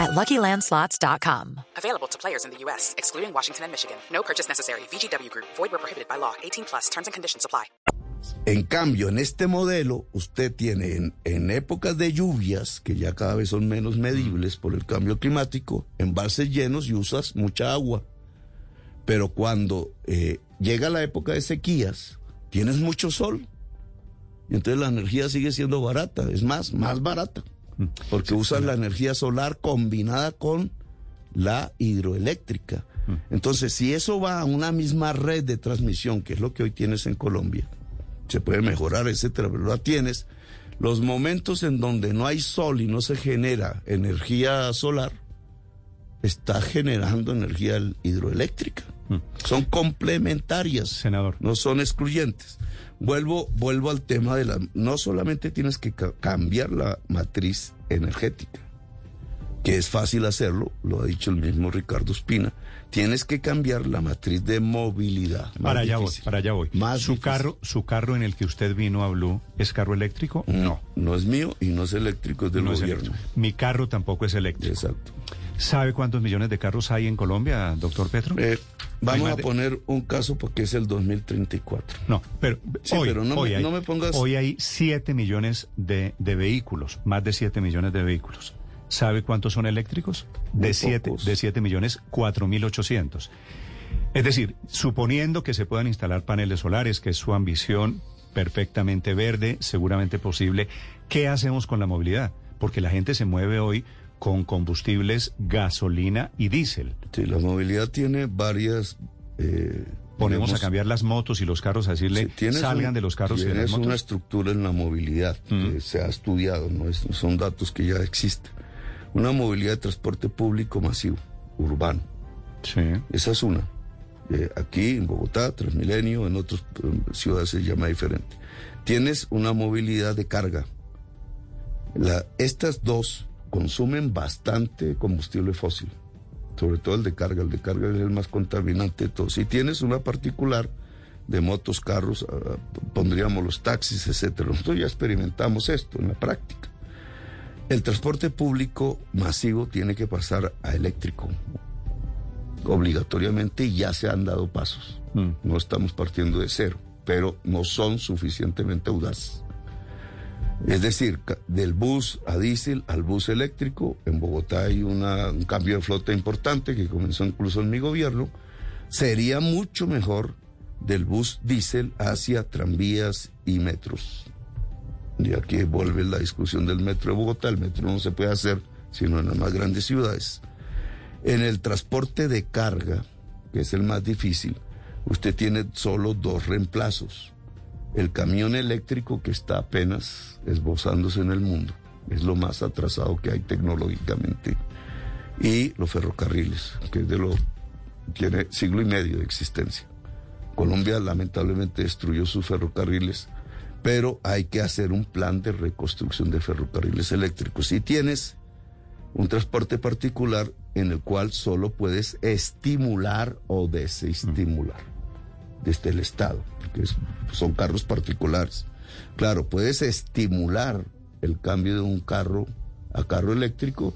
at LuckyLandSlots.com. Available to players in the U.S., excluding Washington and Michigan. No purchase necessary. VGW Group, void where prohibited by law. 18 plus terms and conditions apply. En cambio, en este modelo, usted tiene en, en épocas de lluvias, que ya cada vez son menos medibles por el cambio climático, embalses llenos y usas mucha agua. Pero cuando eh, llega la época de sequías, tienes mucho sol. Y entonces la energía sigue siendo barata, es más, más barata. Porque usas la energía solar combinada con la hidroeléctrica. Entonces, si eso va a una misma red de transmisión, que es lo que hoy tienes en Colombia, se puede mejorar, etcétera, pero la tienes. Los momentos en donde no hay sol y no se genera energía solar, está generando energía hidroeléctrica. Son complementarias, Senador. no son excluyentes. Vuelvo, vuelvo al tema de la. No solamente tienes que ca- cambiar la matriz energética, que es fácil hacerlo, lo ha dicho el mismo Ricardo Espina. Tienes que cambiar la matriz de movilidad. Para allá voy, para allá voy. Más ¿Su difícil. carro, ¿Su carro en el que usted vino Blue es carro eléctrico? No, no es mío y no es eléctrico, es del No gobierno. Mi carro tampoco es eléctrico. Exacto. ¿Sabe cuántos millones de carros hay en Colombia, doctor Petro? Eh, vamos a de- poner un caso porque es el 2034. No, pero Sí, hoy, pero no me- hay, no me pongas- Hoy hay 7 millones de, de vehículos, más de 7 millones de vehículos. ¿Sabe cuántos son eléctricos? De 7 pocos. de 7 millones, 4.800. Es decir, suponiendo que se puedan instalar paneles solares, que es su ambición perfectamente verde, seguramente posible, ¿qué hacemos con la movilidad? Porque la gente se mueve hoy con combustibles, gasolina y diésel. Sí, la movilidad tiene varias... eh, Ponemos digamos, a cambiar las motos y los carros a decirle, sí, salgan un- de los carros y de las Tienes motos. una estructura en la movilidad que se ha estudiado, ¿no? Es- son datos que ya existen. Una movilidad de transporte público masivo, urbano. Sí. Esa es una. Eh, aquí en Bogotá, Transmilenio, en otras eh, ciudades se llama diferente. Tienes una movilidad de carga. La- estas dos consumen bastante combustible fósil, sobre todo el de carga. El de carga es el más contaminante de todos. Si tienes una particular de motos, carros, ah, pondríamos los taxis, etcétera. Nosotros ya experimentamos esto en la práctica. El transporte público masivo tiene que pasar a eléctrico obligatoriamente ya se han dado pasos. Mm. No estamos partiendo de cero, pero no son suficientemente audaces. Es decir, del bus a diésel al bus eléctrico, en Bogotá hay una- un cambio de flota importante que comenzó incluso en mi gobierno. Sería mucho mejor del bus diésel hacia tranvías y metros. Y aquí vuelve la discusión del metro de Bogotá. El metro no se puede hacer sino en las más grandes ciudades. En el transporte de carga, que es el más difícil, usted tiene solo dos reemplazos. El camión eléctrico que está apenas esbozándose en el mundo, es lo más atrasado que hay tecnológicamente, y los ferrocarriles, que es de lo tiene siglo y medio de existencia. Colombia lamentablemente destruyó sus ferrocarriles, pero hay que hacer un plan de reconstrucción de ferrocarriles eléctricos. Si tienes un transporte particular en el cual solo puedes estimular o desestimular desde el Estado, porque es- son carros particulares. Claro, puedes estimular el cambio de un carro a carro eléctrico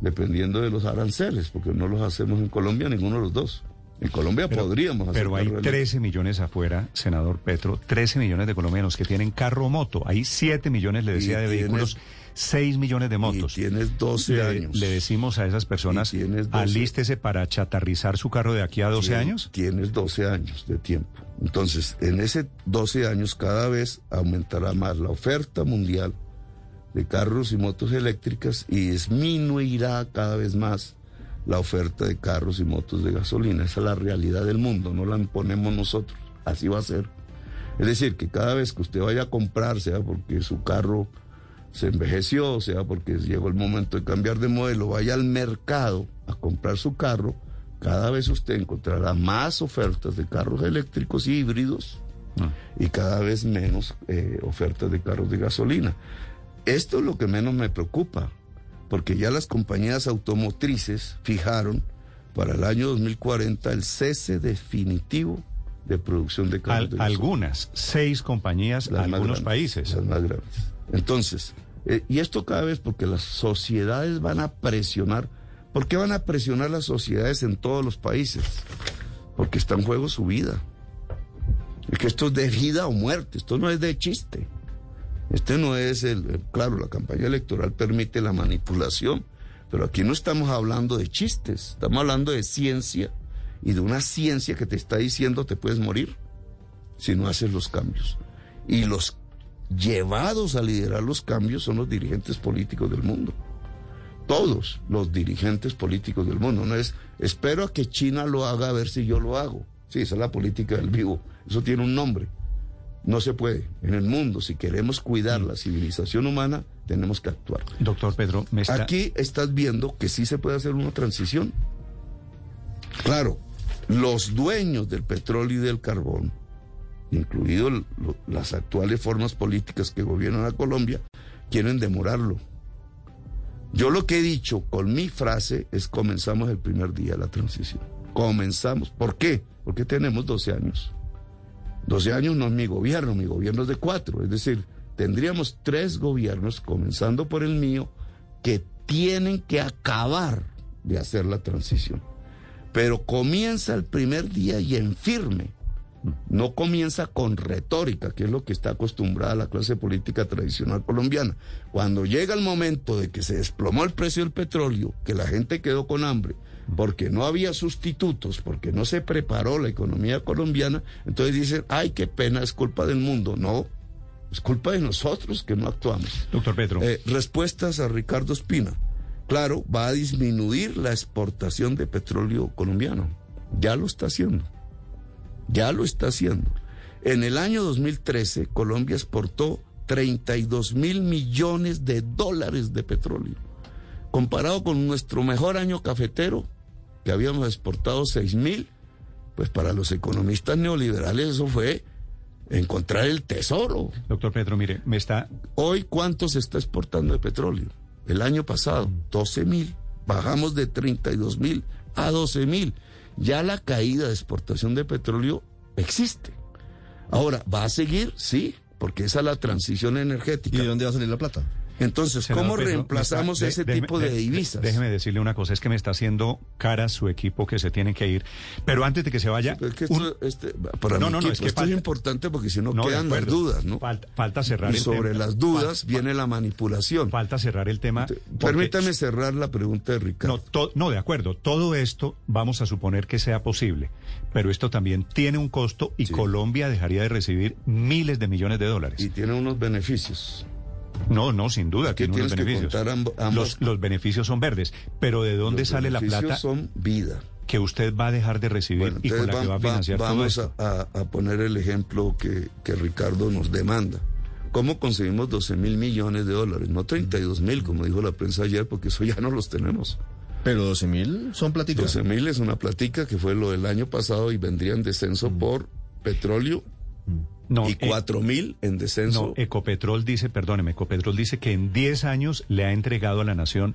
dependiendo de los aranceles, porque no los hacemos en Colombia ninguno de los dos. En Colombia podríamos hacer Pero hay carro eléctrico. 13 millones afuera, senador Petro, 13 millones de colombianos que tienen carro o moto. Hay 7 millones, le decía, de tienes- vehículos, 6 millones de motos. Y tienes 12 le, años. le decimos a esas personas, Y tienes 12. alístese para chatarrizar su carro de aquí a 12 Tien- años. Tienes 12 años de tiempo. Entonces, en ese 12 años cada vez aumentará más la oferta mundial de carros y motos eléctricas y disminuirá cada vez más la oferta de carros y motos de gasolina. Esa es la realidad del mundo, no la imponemos nosotros. Así va a ser. Es decir, que cada vez que usted vaya a comprar, sea porque su carro se envejeció, sea porque llegó el momento de cambiar de modelo, vaya al mercado a comprar su carro, cada vez usted encontrará más ofertas de carros eléctricos y híbridos y cada vez menos eh, ofertas de carros de gasolina. Esto es lo que menos me preocupa, porque ya las compañías automotrices fijaron para el año 2040 el cese definitivo de producción de carros Al- de gasolina. algunas, seis compañías, Las algunos grandes, países. Las más grandes. Entonces, eh, y esto cada vez porque las sociedades van a presionar. ¿Por qué van a presionar las sociedades en todos los países? Porque está en juego su vida. Es que esto es de vida o muerte, esto no es de chiste. Este no es el, claro, la campaña electoral permite la manipulación, pero aquí no estamos hablando de chistes, estamos hablando de ciencia y de una ciencia que te está diciendo te puedes morir si no haces los cambios. Y los llevados a liderar los cambios son los dirigentes políticos del mundo. Todos los dirigentes políticos del mundo. No es, espero a que China lo haga a ver si yo lo hago. Sí, esa es la política del vivo. Eso tiene un nombre. No se puede. En el mundo, si queremos cuidar la civilización humana, tenemos que actuar. Doctor Pedro, me está... Aquí estás viendo que sí se puede hacer una transición. Claro, los dueños del petróleo y del carbón, incluidos las actuales formas políticas que gobiernan a Colombia, quieren demorarlo. Yo lo que he dicho con mi frase es comenzamos el primer día de la transición. Comenzamos. ¿Por qué? Porque tenemos 12 años. 12 años no es mi gobierno, mi gobierno es de cuatro. Es decir, tendríamos tres gobiernos, comenzando por el mío, que tienen que acabar de hacer la transición. Pero comienza el primer día y en firme. No comienza con retórica, que es lo que está acostumbrada la clase política tradicional colombiana. Cuando llega el momento de que se desplomó el precio del petróleo, que la gente quedó con hambre, porque no había sustitutos, porque no se preparó la economía colombiana, entonces dicen, ay, qué pena, es culpa del mundo. No, es culpa de nosotros que no actuamos. Doctor Pedro. Eh, respuestas a Ricardo Espina. Claro, va a disminuir la exportación de petróleo colombiano. Ya lo está haciendo. Ya lo está haciendo. En el año 2013, Colombia exportó 32 mil millones de dólares de petróleo. Comparado con nuestro mejor año cafetero, que habíamos exportado 6 mil, pues para los economistas neoliberales eso fue encontrar el tesoro. Doctor Pedro, mire, me está... Hoy, ¿cuánto se está exportando de petróleo? el año pasado, 12 mil. Bajamos de 32 mil a 12 mil. Ya la caída de exportación de petróleo existe. Ahora, ¿va a seguir? Sí, porque esa es la transición energética. ¿Y de dónde va a salir la plata? Entonces, Senador ¿cómo reemplazamos está- ese de- tipo de divisas? Déjeme decirle una cosa, es que me está haciendo cara su equipo que se tiene que ir. Pero antes de que se vaya... Es que un- esto, este, para No, mi no, no, es que esto falta- es importante porque si no, quedan las dudas, ¿no? Falta, falta cerrar y el sobre tema. las dudas viene la manipulación. Falta cerrar el tema. porque- Permítame cerrar la pregunta de Ricardo. No, to- no, de acuerdo. Todo esto vamos a suponer que sea posible, pero esto también tiene un costo y Sí. Colombia dejaría de recibir miles de millones de dólares. y tiene unos beneficios. No, no, sin duda, que tiene unos beneficios. contar amb- ambas- Los, los beneficios son verdes, pero ¿de dónde Los sale la plata son vida. que usted va a dejar de recibir Bueno, y con entonces la que va a va- financiar todo vamos esto? a, poner el ejemplo que, que Ricardo nos demanda. ¿Cómo conseguimos 12 mil millones de dólares? No 32 mil, como dijo la prensa ayer, porque eso ya no los tenemos. Pero 12 mil son platicas. 12 mil es una platica que fue lo del año pasado y vendría en descenso por petróleo No, y eh, 4 mil en descenso. No, Ecopetrol dice, perdóneme, Ecopetrol dice que en 10 años le ha entregado a la nación,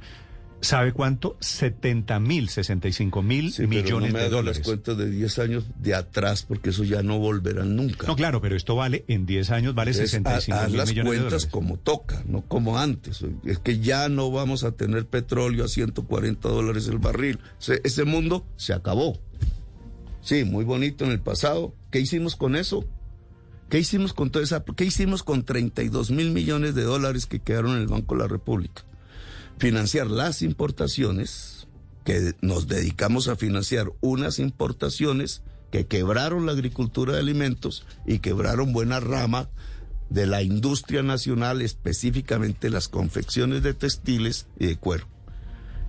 ¿sabe cuánto? 70 mil, 65 mil Sí, pero millones no me de dólares. las cuentas de 10 años de atrás, porque eso ya no volverán nunca. No, claro, pero esto vale, en 10 años vale Entonces, 65 haz- haz mil las millones de cuentas dólares. como toca, no como antes. Es que ya no vamos a tener petróleo a 140 dólares el barril. Ese mundo se acabó. Sí, muy bonito en el pasado. ¿Qué hicimos con eso? ¿Qué hicimos con toda esa? ¿Qué hicimos con 32 mil millones de dólares que quedaron en el Banco de la República? Financiar las importaciones, que nos dedicamos a financiar unas importaciones que quebraron la agricultura de alimentos y quebraron buena rama de la industria nacional, específicamente las confecciones de textiles y de cuero,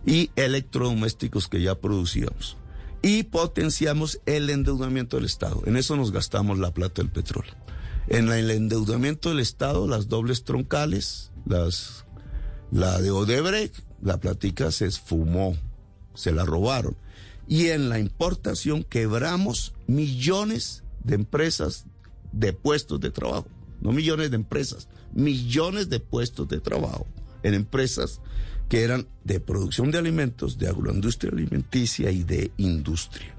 y electrodomésticos que ya producíamos. Y potenciamos el endeudamiento del Estado. En eso nos gastamos la plata del petróleo. En el endeudamiento del Estado, las dobles troncales, las, la de Odebrecht, la platica se esfumó, se la robaron. Y en la importación quebramos millones de empresas de puestos de trabajo. No millones de empresas, millones de puestos de trabajo en empresas que eran de producción de alimentos, de agroindustria alimenticia y de industria.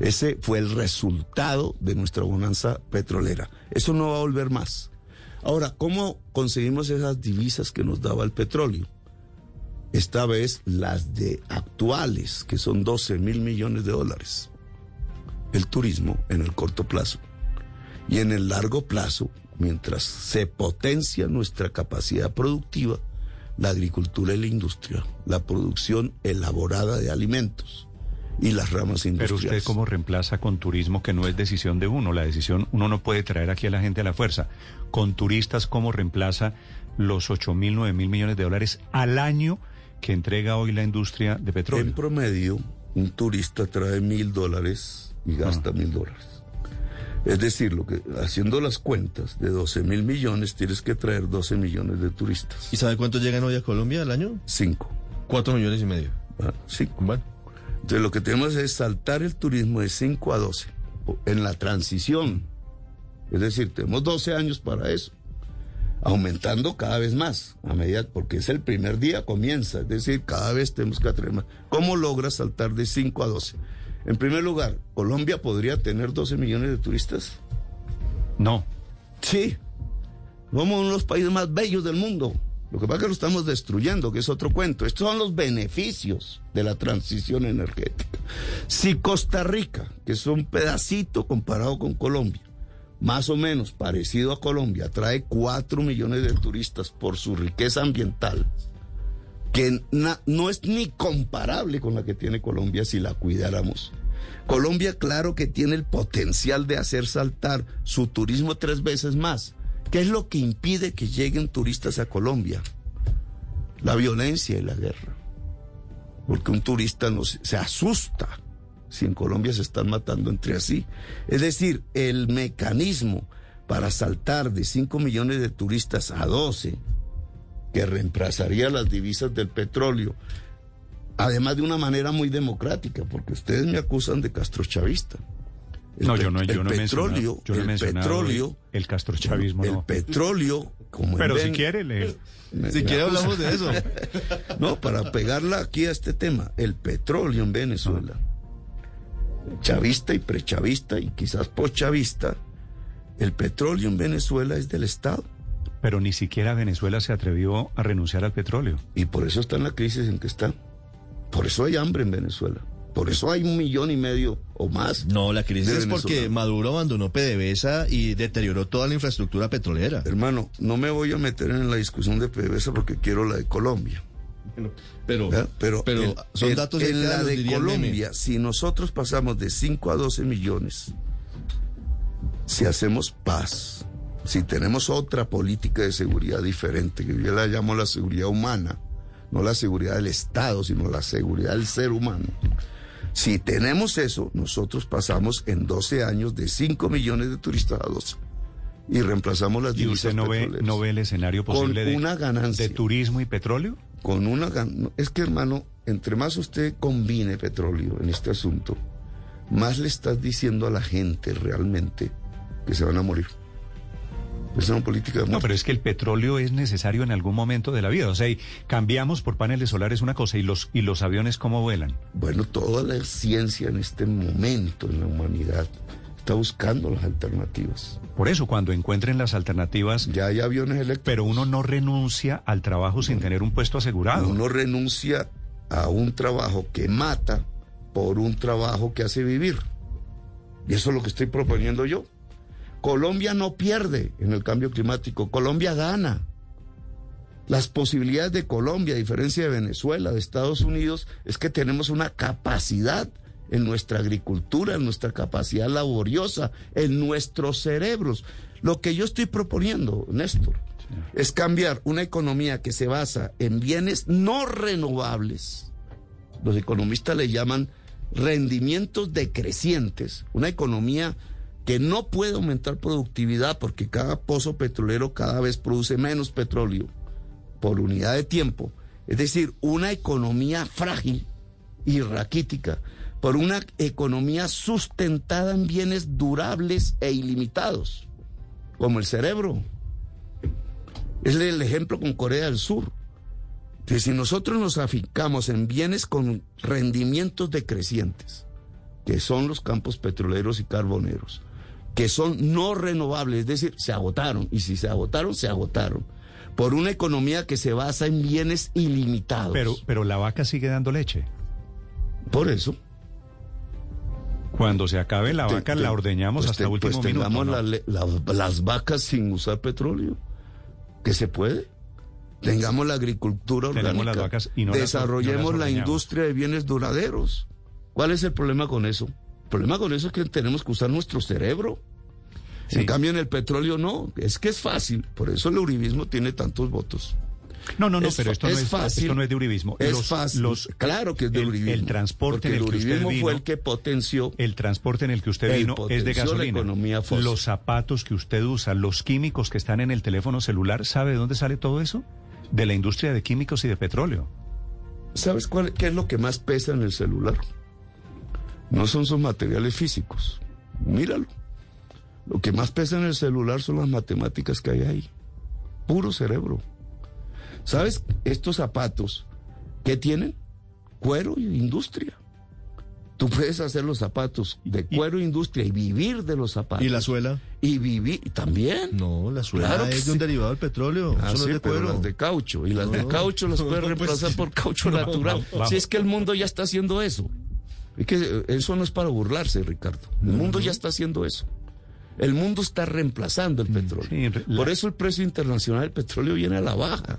Ese fue el resultado de nuestra bonanza petrolera. Eso no va a volver más. Ahora, ¿cómo conseguimos esas divisas que nos daba el petróleo? Esta vez las de actuales, que son 12 mil millones de dólares. El turismo en el corto plazo. Y en el largo plazo, mientras se potencia nuestra capacidad productiva, la agricultura y la industria, la producción elaborada de alimentos y las ramas Pero industriales. usted cómo reemplaza con turismo que no es decisión de uno, la decisión uno no puede traer aquí a la gente a la fuerza. Con turistas, ¿cómo reemplaza los 8 mil, 9 mil millones de dólares al año que entrega hoy la industria de petróleo? En promedio, un turista trae mil dólares y gasta mil dólares. Es decir, lo que, haciendo las cuentas de 12 mil millones, tienes que traer 12 millones de turistas. ¿Y sabe cuántos llegan hoy a Colombia al año? Cinco. Cuatro millones y medio. Ah, Cinco. Bueno, Entonces lo que tenemos es saltar el turismo de 5 a 12 o- en la transición. Es decir, tenemos 12 años para eso, aumentando cada vez más, a medida, porque es el primer día, comienza, es decir, cada vez tenemos que atraer más. ¿Cómo logras saltar de 5 a 12? En primer lugar, ¿Colombia podría tener 12 millones de turistas? No. Sí. Somos uno de los países más bellos del mundo. Lo que pasa es que lo estamos destruyendo, que es otro cuento. Estos son los beneficios de la transición energética. Si Costa Rica, que es un pedacito comparado con Colombia, más o menos parecido a Colombia, trae 4 millones de turistas por su riqueza ambiental, que no es ni comparable con la que tiene Colombia si la cuidáramos. Colombia, claro que tiene el potencial de hacer saltar su turismo tres veces más. ¿Qué es lo que impide que lleguen turistas a Colombia? La violencia y la guerra. Porque un turista no se, se asusta si en Colombia se están matando entre sí. Es decir, el mecanismo para saltar de 5 millones de turistas a 12, que reemplazaría las divisas del petróleo, además de una manera muy democrática, porque ustedes me acusan de castrochavista. El No, yo no, yo el no he petróleo, mencionado, yo no he el mencionado petróleo, el castrochavismo, el no. petróleo como en Pero si quiere, le... me- Si me quiere hablamos de eso. No, para pegarla aquí a este tema, el petróleo en Venezuela, chavista y prechavista y quizás postchavista, el petróleo en Venezuela es del Estado. Pero ni siquiera Venezuela se atrevió a renunciar al petróleo. Y por eso está en la crisis en que está. Por eso hay hambre en Venezuela. Por eso hay un millón y medio o más. No, la crisis es porque. Maduro abandonó PDVSA y deterioró toda la infraestructura petrolera. Hermano, no me voy a meter en la discusión de PDVSA porque quiero la de Colombia. Pero, ¿verdad? Pero, pero en- son en- datos en la de el. Colombia, si nosotros pasamos de 5 a 12 millones, si hacemos paz, si tenemos otra política de seguridad diferente, que yo la llamo la seguridad humana, no la seguridad del Estado, sino la seguridad del ser humano. Si tenemos eso, nosotros pasamos en 12 años de 5 millones de turistas a 12 y reemplazamos las ¿Y divisas usted no ve, no ve el escenario Con posible de, una ganancia. de turismo y petróleo? con una es que hermano, entre más usted combine petróleo en este asunto, más le estás diciendo a la gente realmente que se van a morir. Es una política de No, pero es que el petróleo es necesario en algún momento de la vida. O sea, y cambiamos por paneles solares una cosa y los, y los aviones cómo vuelan. Bueno, toda la ciencia en este momento en la humanidad está buscando las alternativas. Por eso, cuando encuentren las alternativas, Ya hay aviones eléctricos. pero uno no renuncia al trabajo sin tener un puesto asegurado. Uno renuncia a un trabajo que mata por un trabajo que hace vivir. Y eso es lo que estoy proponiendo yo. Colombia no pierde en el cambio climático, Colombia gana. Las posibilidades de Colombia, a diferencia de Venezuela, de Estados Unidos, es que tenemos una capacidad en nuestra agricultura, en nuestra capacidad laboriosa, en nuestros cerebros. Lo que yo estoy proponiendo, Néstor, es cambiar una economía que se basa en bienes no renovables. Los economistas le llaman rendimientos decrecientes, una economía que no puede aumentar productividad porque cada pozo petrolero cada vez produce menos petróleo por unidad de tiempo. Es decir, una economía frágil y raquítica por una economía sustentada en bienes durables e ilimitados, como el cerebro. Es el ejemplo con Corea del Sur. Que si nosotros nos afincamos en bienes con rendimientos decrecientes, que son los campos petroleros y carboneros, que son no renovables, es decir, se agotaron, y si se agotaron, se agotaron, por una economía que se basa en bienes ilimitados. Pero, pero la vaca sigue dando leche. por eso. Cuando se acabe la vaca, te- la ordeñamos pues hasta te- último pues minuto. tengamos ¿no? la la- las vacas sin usar petróleo, que se puede. Tengamos la agricultura orgánica. las vacas y no las- desarrollemos no las la industria de bienes duraderos. ¿Cuál es el problema con eso? El problema con eso es que tenemos que usar nuestro cerebro. Sí. En cambio, en el petróleo no. Es que es fácil. Por eso el uribismo tiene tantos votos. No, no, no, Es pero esto, no es fácil. esto no es de uribismo. Es Los- fácil. los- claro que es de el- uribismo. El transporte en el, el que usted vino, fue el que potenció el transporte en el que usted vino es de la gasolina. economía fósil. Los zapatos que usted usa, los químicos que están en el teléfono celular, ¿sabe de dónde sale todo eso? De la industria de químicos y de petróleo. ¿Sabes cuál, qué es lo que más pesa en el celular? No son sus materiales físicos. Míralo. Lo que más pesa en el celular son las matemáticas que hay ahí. Puro cerebro. ¿Sabes? Estos zapatos, ¿qué tienen? Cuero y industria. Tú puedes hacer los zapatos de cuero e industria y vivir de los zapatos. ¿Y la suela? Y vivir también. No, la suela Claro es de un sí. derivado del petróleo. Ah, Eso no sí, de pero cuero. las de caucho. Y las de caucho las puedes No, pues, reemplazar por caucho natural. Si es que el mundo ya está haciendo eso. Es que eh, eso no es para burlarse, Ricardo. El mundo ya está haciendo eso. El mundo está reemplazando el petróleo. sí, re- la- Por eso el precio internacional del petróleo viene a la baja.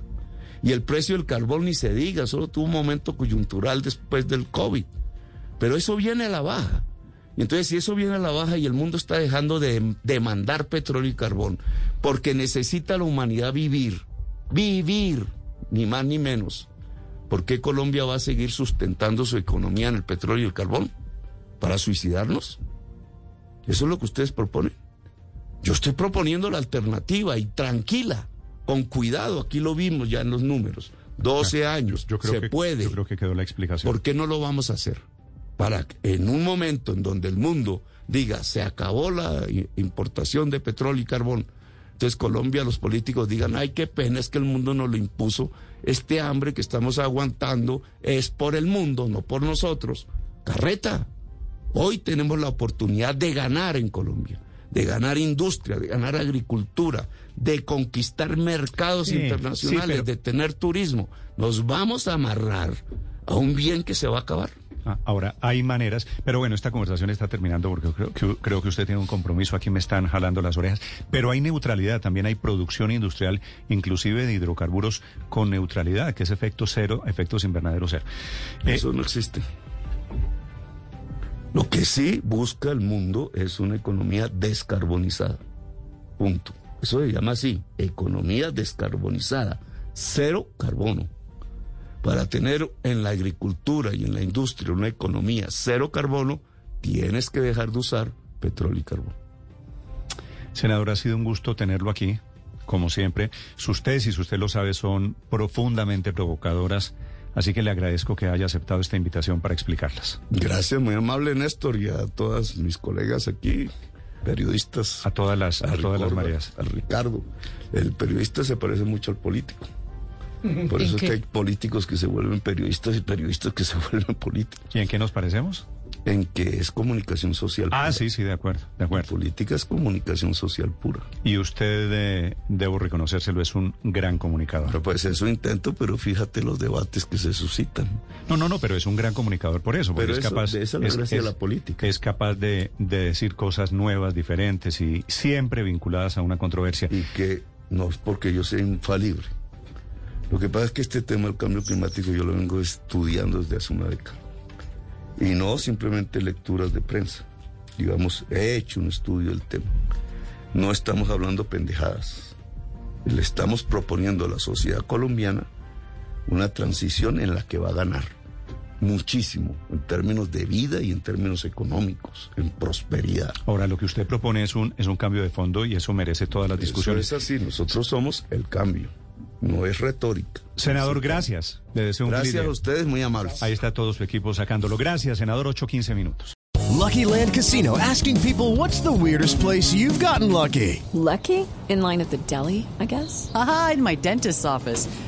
Y el precio del carbón ni se diga, solo tuvo un momento coyuntural después del COVID. Pero eso viene a la baja. Y entonces, si eso viene a la baja y el mundo está dejando de demandar petróleo y carbón, porque necesita la humanidad vivir, vivir, ni más ni menos, ¿por qué Colombia va a seguir sustentando su economía en el petróleo y el carbón? ¿Para suicidarnos? ¿Eso es lo que ustedes proponen? Yo estoy proponiendo la alternativa y tranquila, con cuidado, aquí lo vimos ya en los números, 12 años, Yo creo se que, puede. Yo creo que quedó la explicación. ¿Por qué no lo vamos a hacer? Para que en un momento en donde el mundo diga se acabó la importación de petróleo y carbón, Entonces Colombia, los políticos digan, ay, qué pena, es que el mundo nos lo impuso. Este hambre que estamos aguantando es por el mundo, no por nosotros. Carreta, hoy tenemos la oportunidad de ganar en Colombia, de ganar industria, de ganar agricultura, de conquistar mercados Sí, sí, internacionales, pero- de tener turismo. Nos vamos a amarrar a un bien que se va a acabar. Ah, Ahora, hay maneras, pero bueno, esta conversación está terminando porque creo que, usted tiene un compromiso, aquí me están jalando las orejas, pero hay neutralidad, también hay producción industrial, inclusive de hidrocarburos con neutralidad, que es efecto cero, efectos invernadero cero. Eh, Eso no existe. Lo que sí busca el mundo es una economía descarbonizada. Punto. Eso se llama así, economía descarbonizada, cero carbono. Para tener en la agricultura y en la industria una economía cero carbono, tienes que dejar de usar petróleo y carbón. Senador, ha sido un gusto tenerlo aquí, como siempre. Sus tesis, usted lo sabe, son profundamente provocadoras, así que le agradezco que haya aceptado esta invitación para explicarlas. Gracias, muy amable Néstor, y a todas mis colegas aquí, periodistas. A todas las, a todas las mareas. A Ricardo. El periodista se parece mucho al político. Por eso es que hay políticos que se vuelven periodistas y periodistas que se vuelven políticos. ¿Y en qué nos parecemos? En que es comunicación social. Ah, pura. sí, sí, de acuerdo, de La acuerdo. política es comunicación social pura. Y usted, eh, debo reconocérselo, es un gran comunicador. Pero pues eso intento, pero fíjate los debates que se suscitan. No, no, no, pero es un gran comunicador por eso, porque Pero es eso- capaz, de esa es la es, gracia de es- la política. es capaz de, de decir cosas nuevas, diferentes y siempre vinculadas a una controversia. Y que no es porque yo sea infalible. Lo que pasa es que este tema del cambio climático yo lo vengo estudiando desde hace una década. Y no simplemente lecturas de prensa. Digamos, he hecho un estudio del tema. No estamos hablando pendejadas. Le estamos proponiendo a la sociedad colombiana una transición en la que va a ganar muchísimo en términos de vida y en términos económicos, en prosperidad. Ahora, lo que usted propone es un, es un cambio de fondo y eso merece todas las discusiones. Eso es así, nosotros somos el cambio, no es retórica. Senador, gracias. Le deseo un Gracias feliz a ustedes, muy amables. Ahí está todo su equipo sacándolo. Gracias, senador. 8-15 minutos. Lucky Land Casino asking people what's the weirdest place you've gotten lucky? Lucky? In line at the deli, I guess? Aha, in my dentist's office.